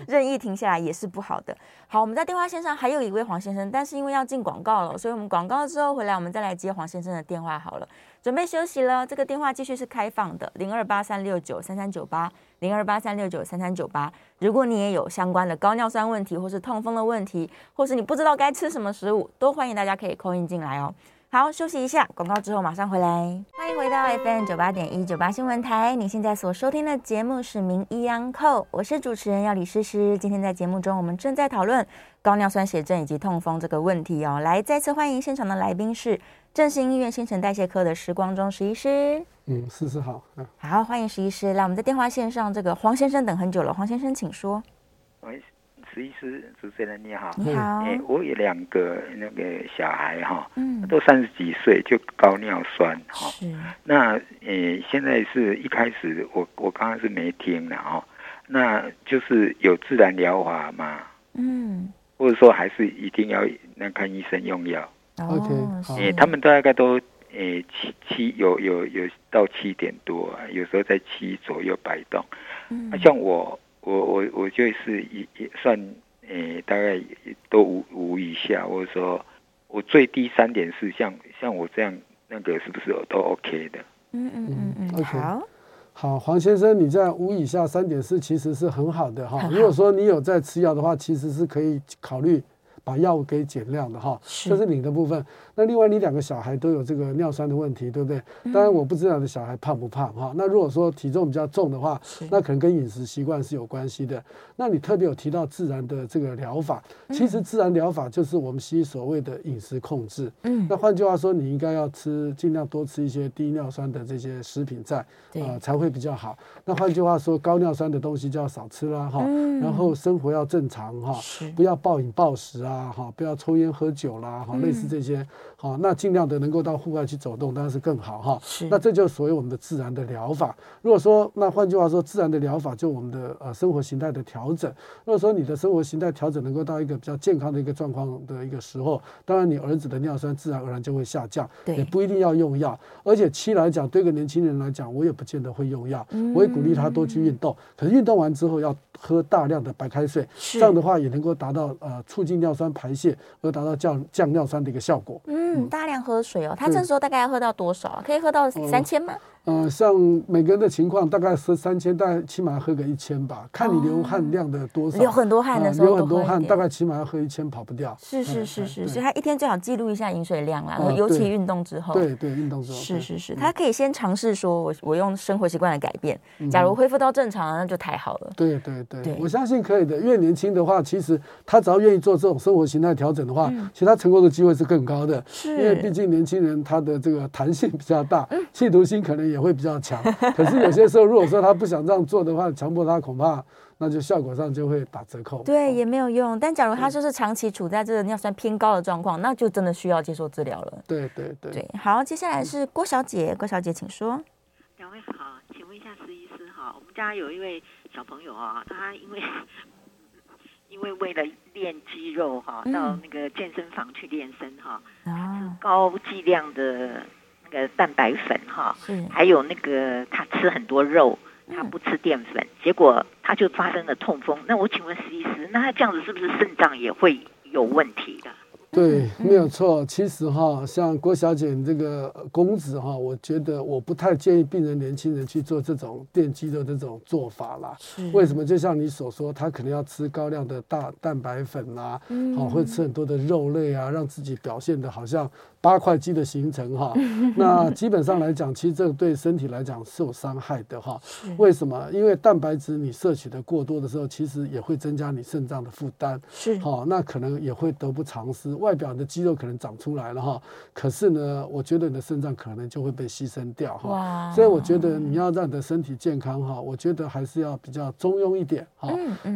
任意停下来也是不好的。好，我们在电话线上还有一位黄先生，但是因为要进广告了，所以我们广告之后回来，我们再来接黄先生的电话好了。准备休息了，这个电话继续是开放的，零二八三六九三三九八。零二八三六九三三九八，如果你也有相关的高尿酸问题，或是痛风的问题，或是你不知道该吃什么食物，都欢迎大家可以 call in 进来哦。好，休息一下，广告之后马上回来。欢迎回到 FM 九八点一九八新闻台，你现在所收听的节目是名医央叩，我是主持人要李诗诗。今天在节目中，我们正在讨论高尿酸血症以及痛风这个问题哦。来，再次欢迎现场的来宾是振兴医院新陈代谢科的石光中石医师。嗯，是是好，好，欢迎石医师。来，我们在电话线上，这个黄先生等很久了，黄先生请说。喂，石医师，主持人你好。你好。哎，我有两个那个小孩哈，嗯，都三十几岁就高尿酸哈。是。那呃，现在是一开始我我刚刚是没听的哈，那就是有自然疗法吗？嗯。或者说还是一定要那看医生用药？OK。哎，他们大概都。诶、欸，七七有有有到七点多，啊，有时候在七左右摆动。嗯，像我我我我就是也也算诶、欸，大概都五五以下，或者说我最低三点四，像像我这样那个是不是都 OK 的？嗯嗯嗯嗯，OK。好，好，黄先生，你在五以下三点四其实是很好的哈。如果说你有在吃药的话，其实是可以考虑把药物给减量的哈。这是你的部分。那另外，你两个小孩都有这个尿酸的问题，对不对？当然，我不知道你的小孩胖不胖哈。那如果说体重比较重的话，那可能跟饮食习惯是有关系的。那你特别有提到自然的这个疗法，其实自然疗法就是我们西医所谓的饮食控制。嗯。那换句话说，你应该要吃，尽量多吃一些低尿酸的这些食品在，呃，才会比较好。那换句话说，高尿酸的东西就要少吃啦哈。然后生活要正常哈，不要暴饮暴食啊哈，不要抽烟喝酒啦哈，类似这些。好，那尽量的能够到户外去走动，当然是更好哈。是。那这就是所谓我们的自然的疗法。如果说，那换句话说，自然的疗法就我们的呃生活形态的调整。如果说你的生活形态调整能够到一个比较健康的一个状况的一个时候，当然你儿子的尿酸自然而然就会下降。对。也不一定要用药，而且七来讲，对一个年轻人来讲，我也不见得会用药。嗯。我也鼓励他多去运动，可是运动完之后要喝大量的白开水，是。这样的话也能够达到呃促进尿酸排泄，而达到降降尿酸的一个效果。嗯。嗯，大量喝水哦。他这时候大概要喝到多少啊？可以喝到三千吗？呃，像每个人的情况，大概是三千，大概起码要喝个一千吧，看你流汗量的多少。流很多汗的时候，流很多汗，大概起码要喝一千，跑不掉。是是是是，所以他一天最好记录一下饮水量啦，尤其运动之后。对对，运动之后。是是是，他可以先尝试说，我我用生活习惯的改变，假如恢复到正常，那就太好了。对对对，我相信可以的。越年轻的话，其实他只要愿意做这种生活形态调整的话，其实他成功的机会是更高的。是，因为毕竟年轻人他的这个弹性比较大，企图心可能也会比较强。可是有些时候，如果说他不想这样做的话，强迫他恐怕那就效果上就会打折扣。对，也没有用。但假如他就是长期处在这个尿酸偏高的状况，那就真的需要接受治疗了。对对对。对，好，接下来是郭小姐，郭小姐请说。两位好，请问一下施医师哈，我们家有一位小朋友啊，他因为 因为为了练肌肉哈，到那个健身房去练身哈，啊，高剂量的。那个蛋白粉哈，还有那个他吃很多肉，他不吃淀粉，结果他就发生了痛风。那我请问施医师，那他这样子是不是肾脏也会有问题的？对，没有错。其实哈，像郭小姐你这个公子哈，我觉得我不太建议病人、年轻人去做这种电击的这种做法啦。为什么？就像你所说，他可能要吃高量的大蛋白粉啊，好，会吃很多的肉类啊，让自己表现的好像。八块肌的形成哈，那基本上来讲，其实这个对身体来讲是有伤害的哈。为什么？因为蛋白质你摄取的过多的时候，其实也会增加你肾脏的负担。是，好，那可能也会得不偿失。外表的肌肉可能长出来了哈，可是呢，我觉得你的肾脏可能就会被牺牲掉哈。哇！所以我觉得你要让你的身体健康哈，我觉得还是要比较中庸一点哈。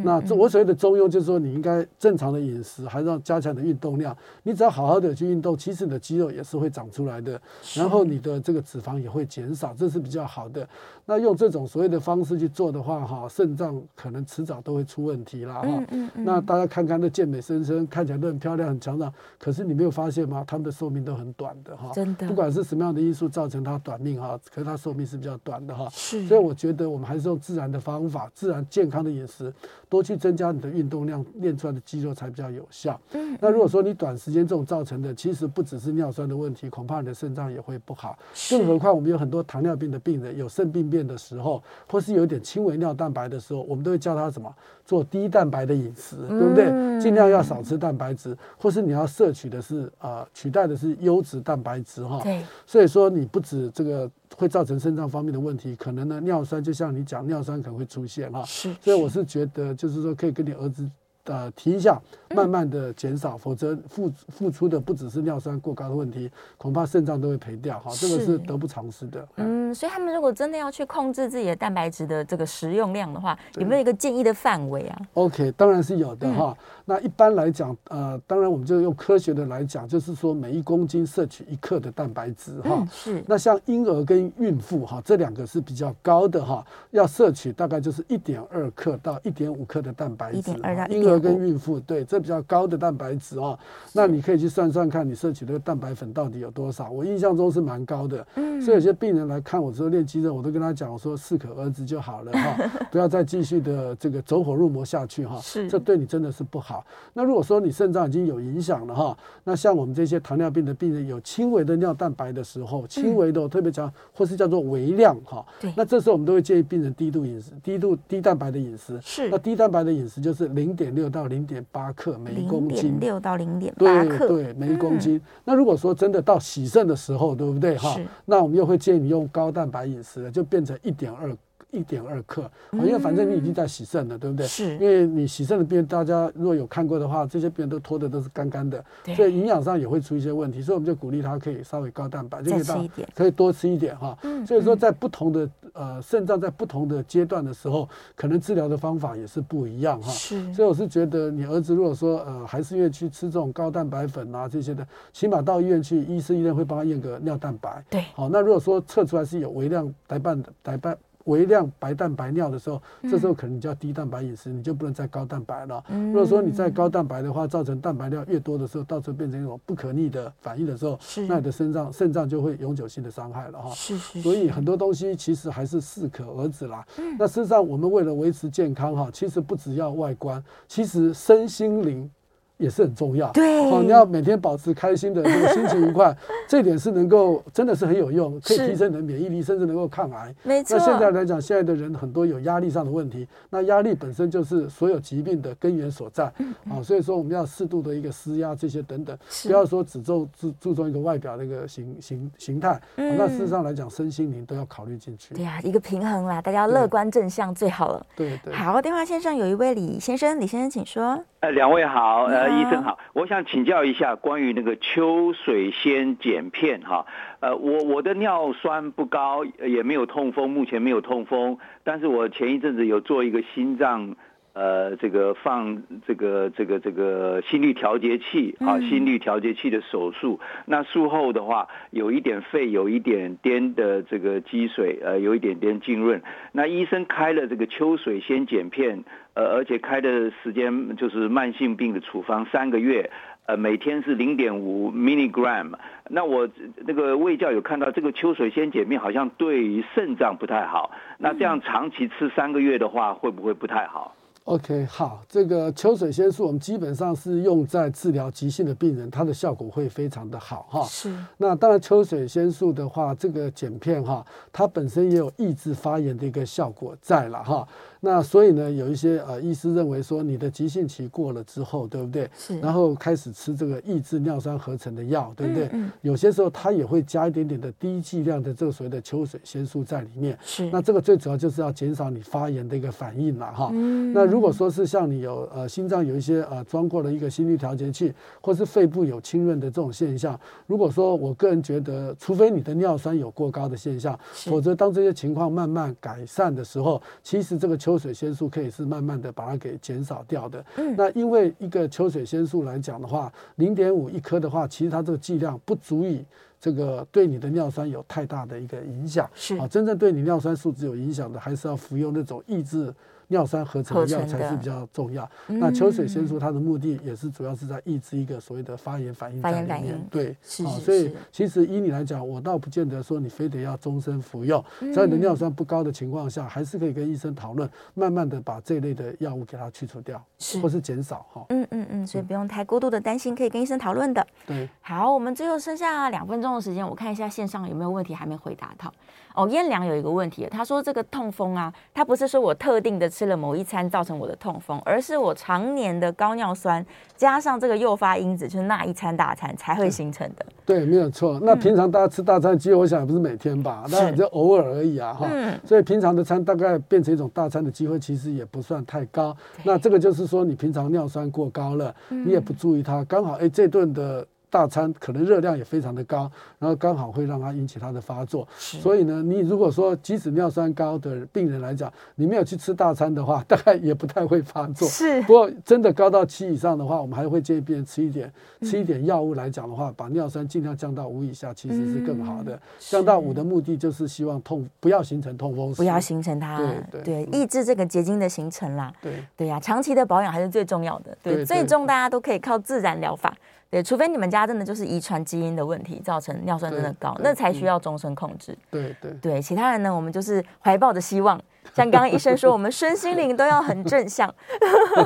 那我所谓的中庸，就是说你应该正常的饮食，还是要加强的运动量。你只要好好的去运动，其实你的肌肉。肌肉也是会长出来的，然后你的这个脂肪也会减少，这是比较好的。那用这种所谓的方式去做的话，哈，肾脏可能迟早都会出问题啦，哈。嗯嗯嗯。那大家看看那健美先生，看起来都很漂亮、很强壮，可是你没有发现吗？他们的寿命都很短的，哈。真的。不管是什么样的因素造成他短命，哈，可是他寿命是比较短的，哈。是。所以我觉得我们还是用自然的方法、自然健康的饮食，多去增加你的运动量，练出来的肌肉才比较有效。嗯。那如果说你短时间这种造成的，其实不只是尿酸的问题，恐怕你的肾脏也会不好。更何况我们有很多糖尿病的病人，有肾病变的时候，或是有点轻微尿蛋白的时候，我们都会叫他什么做低蛋白的饮食，对不对？尽量要少吃蛋白质，或是你要摄取的是呃取代的是优质蛋白质哈。对。所以说你不止这个会造成肾脏方面的问题，可能呢尿酸就像你讲尿酸可能会出现哈。是。所以我是觉得就是说可以跟你儿子。呃，提一下，慢慢的减少，否则付付出的不只是尿酸过高的问题，恐怕肾脏都会赔掉哈，这个是得不偿失的。嗯，所以他们如果真的要去控制自己的蛋白质的这个食用量的话，有没有一个建议的范围啊？OK，当然是有的哈。那一般来讲，呃，当然我们就用科学的来讲，就是说每一公斤摄取一克的蛋白质哈。是。那像婴儿跟孕妇哈，这两个是比较高的哈，要摄取大概就是一点二克到一点五克的蛋白质。一点二到一点五。跟孕妇对，这比较高的蛋白质哦，那你可以去算算看你摄取的蛋白粉到底有多少。我印象中是蛮高的，嗯所以有些病人来看我之后练肌肉，我都跟他讲，我说适可而止就好了哈，不要再继续的这个走火入魔下去哈，是这对你真的是不好。那如果说你肾脏已经有影响了哈，那像我们这些糖尿病的病人有轻微的尿蛋白的时候，轻微的我特别讲，或是叫做微量哈，那这时候我们都会建议病人低度饮食，低度低蛋白的饮食。是，那低蛋白的饮食就是零点六。到零点八克每公斤，六到零点八克，对对，每一公斤。那如果说真的到洗肾的时候，对不对哈？那我们又会建议你用高蛋白饮食了，就变成一点二。一点二克，因为反正你已经在洗肾了，对不对？是，因为你洗肾的病人，大家如果有看过的话，这些病人都脱的都是干干的，所以营养上也会出一些问题，所以我们就鼓励他可以稍微高蛋白，就可以到可以多吃一点哈。所以说在不同的呃肾脏在不同的阶段的时候，可能治疗的方法也是不一样哈。是，所以我是觉得你儿子如果说呃还是愿意去吃这种高蛋白粉啊这些的，起码到医院去，医生一定会帮他验个尿蛋白。对，好，那如果说测出来是有微量白蛋白蛋。微量白蛋白尿的时候，这时候可能就要低蛋白饮食，你就不能再高蛋白了。如果说你再高蛋白的话，造成蛋白量越多的时候，到时候变成一种不可逆的反应的时候，那你的肾脏肾脏就会永久性的伤害了哈。是是。所以很多东西其实还是适可而止啦。那事实上，我们为了维持健康哈，其实不只要外观，其实身心灵。也是很重要，对，哦，你要每天保持开心的，这个心情愉快，这点是能够真的是很有用，可以提升你的免疫力，甚至能够抗癌。没错。那现在来讲，现在的人很多有压力上的问题，那压力本身就是所有疾病的根源所在，啊、所以说我们要适度的一个施压这些等等，不要说只注注注重一个外表的一个形形形态，嗯，那事实上来讲，身心灵都要考虑进去。对呀、啊，一个平衡啦，大家要乐观正向最好了。对对。好，电话线上有一位李先生，李先生请说。呃，两位好，呃，医生好，我想请教一下关于那个秋水仙碱片哈，呃，我我的尿酸不高，也没有痛风，目前没有痛风，但是我前一阵子有做一个心脏。呃，这个放这个这个这个心率调节器啊，心率调节器的手术。那术后的话，有一点肺有一点点的这个积水，呃，有一点点浸润。那医生开了这个秋水仙碱片，呃，而且开的时间就是慢性病的处方三个月，呃，每天是零点五 milligram。那我那个卫教有看到这个秋水仙碱片好像对于肾脏不太好。那这样长期吃三个月的话，会不会不太好？OK，好，这个秋水仙素我们基本上是用在治疗急性的病人，它的效果会非常的好哈。是。那当然，秋水仙素的话，这个碱片哈，它本身也有抑制发炎的一个效果在了哈。那所以呢，有一些呃医师认为说，你的急性期过了之后，对不对？是。然后开始吃这个抑制尿酸合成的药，对不对？嗯，嗯。有些时候它也会加一点点的低剂量的这个所谓的秋水仙素在里面。是。那这个最主要就是要减少你发炎的一个反应了哈。嗯。那如果说是像你有呃心脏有一些呃装过了一个心率调节器，或是肺部有浸润的这种现象，如果说我个人觉得，除非你的尿酸有过高的现象，否则当这些情况慢慢改善的时候，其实这个秋秋水仙素可以是慢慢的把它给减少掉的。嗯，那因为一个秋水仙素来讲的话，零点五一颗的话，其实它这个剂量不足以这个对你的尿酸有太大的一个影响。是啊，真正对你尿酸数值有影响的，还是要服用那种抑制。尿酸合成的药才是比较重要。那秋水仙素它的目的也是主要是在抑制一个所谓的发炎反应在里面。对，是，是，是。所以其实依你来讲，我倒不见得说你非得要终身服用，在你的尿酸不高的情况下，还是可以跟医生讨论，慢慢的把这类的药物给它去除掉，是或是减少哈。嗯嗯嗯，所以不用太过度的担心，可以跟医生讨论的。对。好，我们最后剩下两分钟的时间，我看一下线上有没有问题还没回答到。哦，燕良有一个问题，他说这个痛风啊，他不是说我特定的吃了某一餐造成我的痛风，而是我常年的高尿酸加上这个诱发因子，就是那一餐大餐才会形成的。对，没有错。那平常大家吃大餐，其实我想也不是每天吧，那就偶尔而已啊，哈。所以平常的餐大概变成一种大餐的机会，其实也不算太高。那这个就是说，你平常尿酸过高了，你也不注意它，刚好哎这顿的。大餐可能热量也非常的高，然后刚好会让它引起它的发作。所以呢，你如果说即使尿酸高的病人来讲，你没有去吃大餐的话，大概也不太会发作。是。不过真的高到七以上的话，我们还会建议病人吃一点，吃一点药物来讲的话，把尿酸尽量降到五以下，其实是更好的。降到五的目的就是希望痛不要形成痛风，不要形成它。对对。抑制这个结晶的形成啦。对对呀，长期的保养还是最重要的。对。最终大家都可以靠自然疗法。对，除非你们家真的就是遗传基因的问题，造成尿酸真的高，那才需要终身控制。对对对，其他人呢，我们就是怀抱着希望，像刚刚医生说，我们身心灵都要很正向，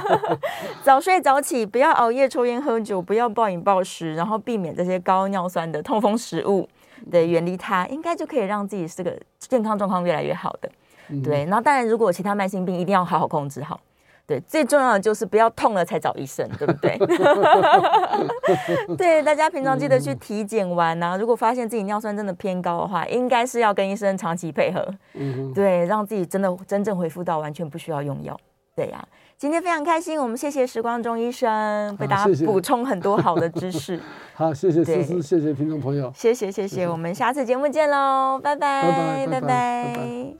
早睡早起，不要熬夜、抽烟、喝酒，不要暴饮暴食，然后避免这些高尿酸的痛风食物，对，远离它，应该就可以让自己这个健康状况越来越好的。对，然后当然，如果有其他慢性病，一定要好好控制好。对，最重要的就是不要痛了才找医生，对不对？对，大家平常记得去体检完啊，如果发现自己尿酸真的偏高的话，应该是要跟医生长期配合，嗯，对，让自己真的真正恢复到完全不需要用药。对呀，今天非常开心，我们谢谢时光中医生为大家补充很多好的知识。好，谢谢思思，谢谢听众朋友，谢谢谢谢，我们下次节目见喽，拜拜，拜拜拜拜。